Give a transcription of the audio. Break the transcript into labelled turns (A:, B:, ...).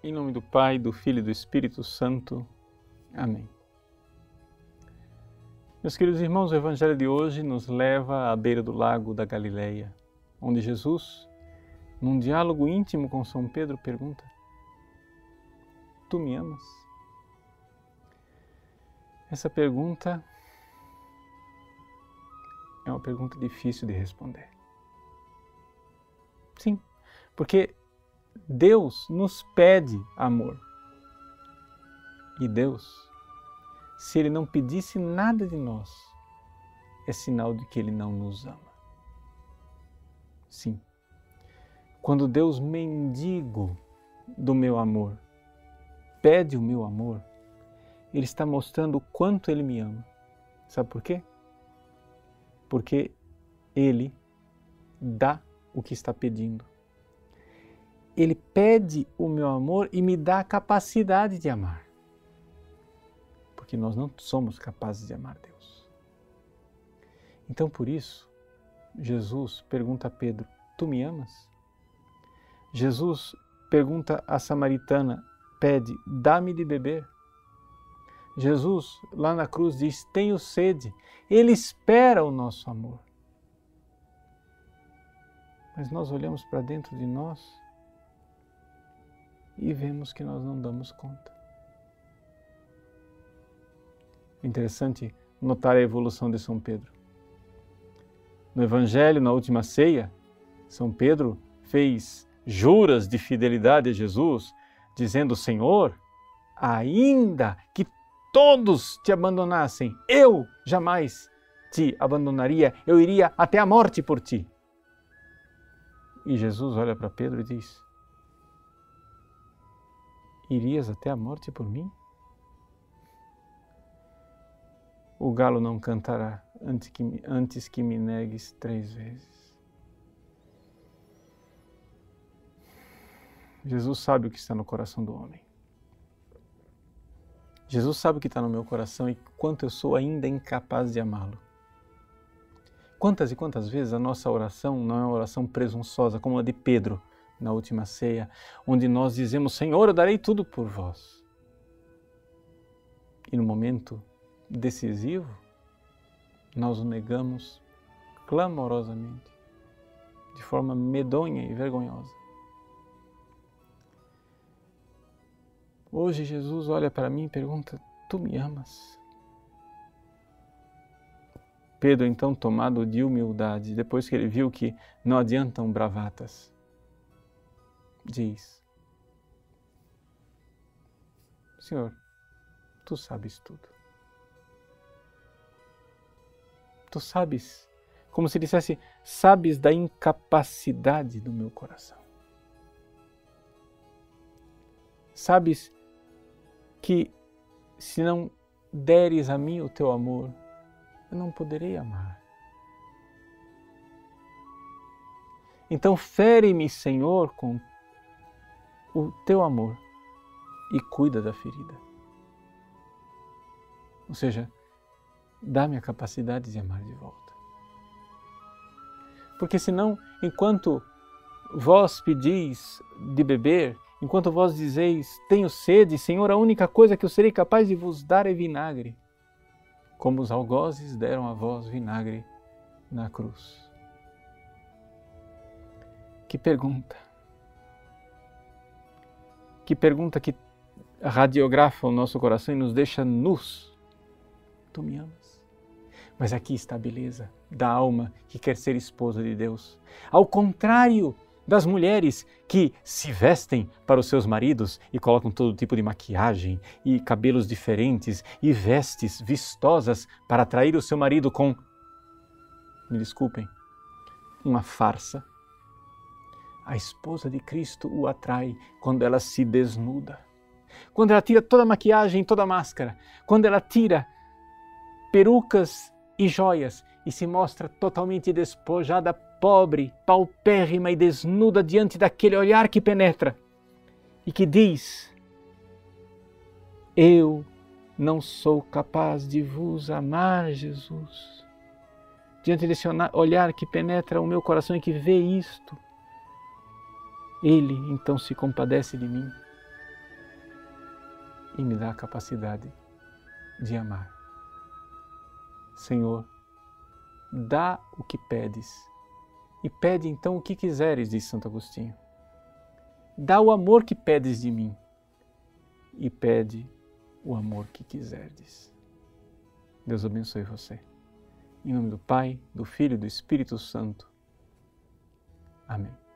A: Em nome do Pai, do Filho e do Espírito Santo. Amém. Meus queridos irmãos, o Evangelho de hoje nos leva à beira do lago da Galileia, onde Jesus, num diálogo íntimo com São Pedro, pergunta: Tu me amas? Essa pergunta é uma pergunta difícil de responder. Sim, porque Deus nos pede amor. E Deus, se Ele não pedisse nada de nós, é sinal de que Ele não nos ama. Sim. Quando Deus mendigo do meu amor, pede o meu amor, Ele está mostrando o quanto Ele me ama. Sabe por quê? Porque Ele dá o que está pedindo. Ele pede o meu amor e me dá a capacidade de amar. Porque nós não somos capazes de amar Deus. Então, por isso, Jesus pergunta a Pedro: Tu me amas? Jesus pergunta à samaritana, pede: Dá-me de beber. Jesus, lá na cruz, diz: Tenho sede. Ele espera o nosso amor. Mas nós olhamos para dentro de nós e vemos que nós não damos conta. Interessante notar a evolução de São Pedro. No Evangelho, na última ceia, São Pedro fez juras de fidelidade a Jesus, dizendo: Senhor, ainda que todos te abandonassem, eu jamais te abandonaria, eu iria até a morte por ti. E Jesus olha para Pedro e diz: Irias até a morte por mim? O galo não cantará antes que, antes que me negues três vezes. Jesus sabe o que está no coração do homem. Jesus sabe o que está no meu coração e quanto eu sou ainda incapaz de amá-lo. Quantas e quantas vezes a nossa oração não é uma oração presunçosa, como a de Pedro, na última ceia, onde nós dizemos: Senhor, eu darei tudo por vós. E no momento decisivo, nós o negamos clamorosamente, de forma medonha e vergonhosa. Hoje Jesus olha para mim e pergunta: Tu me amas? Pedro, então, tomado de humildade, depois que ele viu que não adiantam bravatas, diz: Senhor, tu sabes tudo. Tu sabes, como se dissesse, sabes da incapacidade do meu coração. Sabes que se não deres a mim o teu amor, eu não poderei amar. Então, fere-me, Senhor, com o teu amor e cuida da ferida. Ou seja, dá-me a capacidade de amar de volta. Porque senão, enquanto vós pedis de beber, enquanto vós dizeis, tenho sede, Senhor, a única coisa que eu serei capaz de vos dar é vinagre, como os algozes deram a vós vinagre na cruz. Que pergunta! Que pergunta que radiografa o nosso coração e nos deixa nus. Tu me amas? Mas aqui está a beleza da alma que quer ser esposa de Deus. Ao contrário das mulheres que se vestem para os seus maridos e colocam todo tipo de maquiagem e cabelos diferentes e vestes vistosas para atrair o seu marido com, me desculpem, uma farsa a esposa de Cristo o atrai quando ela se desnuda. Quando ela tira toda a maquiagem, toda a máscara. Quando ela tira perucas e joias e se mostra totalmente despojada, pobre, paupérrima e desnuda diante daquele olhar que penetra e que diz: Eu não sou capaz de vos amar, Jesus. Diante desse olhar que penetra o meu coração e que vê isto, ele então se compadece de mim e me dá a capacidade de amar. Senhor, dá o que pedes e pede então o que quiseres, diz Santo Agostinho. Dá o amor que pedes de mim e pede o amor que quiserdes. Deus abençoe você. Em nome do Pai, do Filho e do Espírito Santo. Amém.